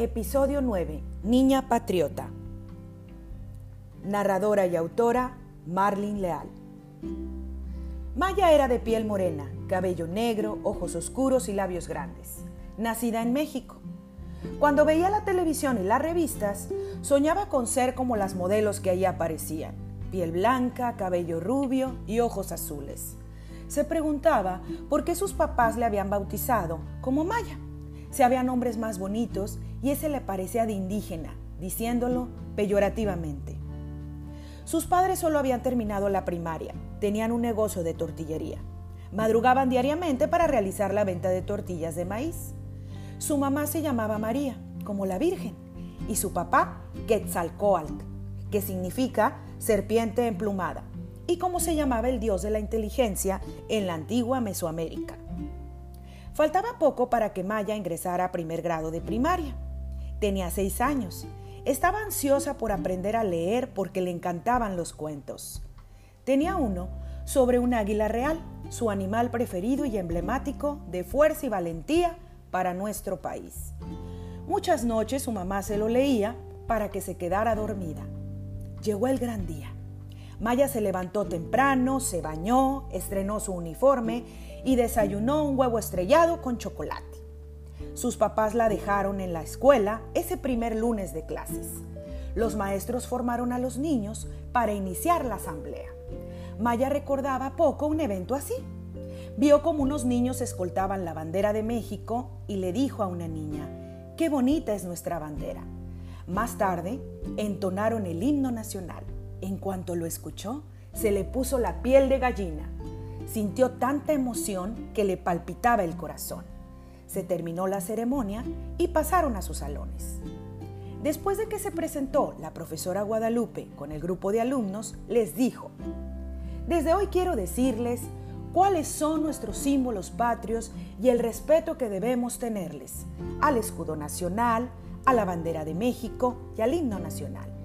Episodio 9. Niña Patriota. Narradora y autora Marlene Leal. Maya era de piel morena, cabello negro, ojos oscuros y labios grandes. Nacida en México. Cuando veía la televisión y las revistas, soñaba con ser como las modelos que allí aparecían. Piel blanca, cabello rubio y ojos azules. Se preguntaba por qué sus papás le habían bautizado como Maya se había nombres más bonitos y ese le parecía de indígena, diciéndolo peyorativamente. Sus padres solo habían terminado la primaria, tenían un negocio de tortillería. Madrugaban diariamente para realizar la venta de tortillas de maíz. Su mamá se llamaba María, como la Virgen, y su papá Quetzalcoatl, que significa serpiente emplumada, y como se llamaba el dios de la inteligencia en la antigua Mesoamérica. Faltaba poco para que Maya ingresara a primer grado de primaria. Tenía seis años. Estaba ansiosa por aprender a leer porque le encantaban los cuentos. Tenía uno sobre un águila real, su animal preferido y emblemático de fuerza y valentía para nuestro país. Muchas noches su mamá se lo leía para que se quedara dormida. Llegó el gran día. Maya se levantó temprano, se bañó, estrenó su uniforme y desayunó un huevo estrellado con chocolate. Sus papás la dejaron en la escuela ese primer lunes de clases. Los maestros formaron a los niños para iniciar la asamblea. Maya recordaba poco un evento así. Vio como unos niños escoltaban la bandera de México y le dijo a una niña, qué bonita es nuestra bandera. Más tarde, entonaron el himno nacional. En cuanto lo escuchó, se le puso la piel de gallina. Sintió tanta emoción que le palpitaba el corazón. Se terminó la ceremonia y pasaron a sus salones. Después de que se presentó la profesora Guadalupe con el grupo de alumnos, les dijo, desde hoy quiero decirles cuáles son nuestros símbolos patrios y el respeto que debemos tenerles al escudo nacional, a la bandera de México y al himno nacional.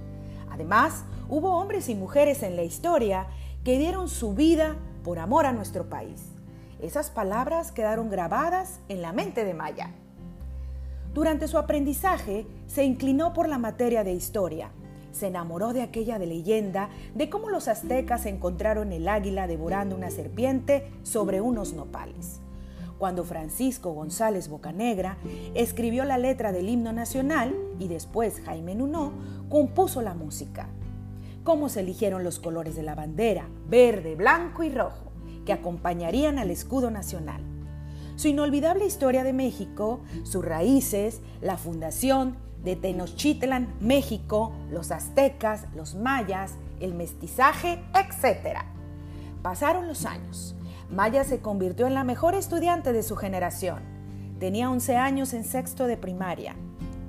Además, hubo hombres y mujeres en la historia que dieron su vida por amor a nuestro país. Esas palabras quedaron grabadas en la mente de Maya. Durante su aprendizaje se inclinó por la materia de historia. Se enamoró de aquella de leyenda de cómo los aztecas encontraron el águila devorando una serpiente sobre unos nopales. Cuando Francisco González Bocanegra escribió la letra del himno nacional y después Jaime Nuno compuso la música. Cómo se eligieron los colores de la bandera, verde, blanco y rojo, que acompañarían al escudo nacional. Su inolvidable historia de México, sus raíces, la fundación de Tenochtitlan, México, los aztecas, los mayas, el mestizaje, etc. Pasaron los años. Maya se convirtió en la mejor estudiante de su generación. Tenía 11 años en sexto de primaria.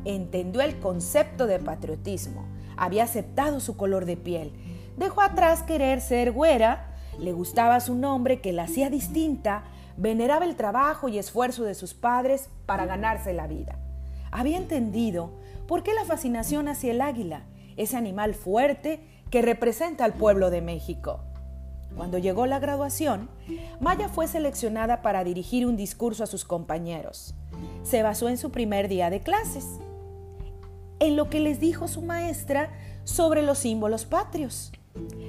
Entendió el concepto de patriotismo. Había aceptado su color de piel. Dejó atrás querer ser güera. Le gustaba su nombre que la hacía distinta. Veneraba el trabajo y esfuerzo de sus padres para ganarse la vida. Había entendido por qué la fascinación hacia el águila, ese animal fuerte que representa al pueblo de México. Cuando llegó la graduación, Maya fue seleccionada para dirigir un discurso a sus compañeros. Se basó en su primer día de clases, en lo que les dijo su maestra sobre los símbolos patrios.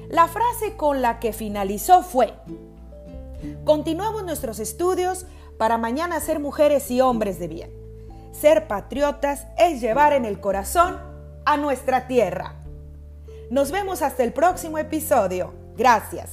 La frase con la que finalizó fue, continuamos nuestros estudios para mañana ser mujeres y hombres de bien. Ser patriotas es llevar en el corazón a nuestra tierra. Nos vemos hasta el próximo episodio. Gracias.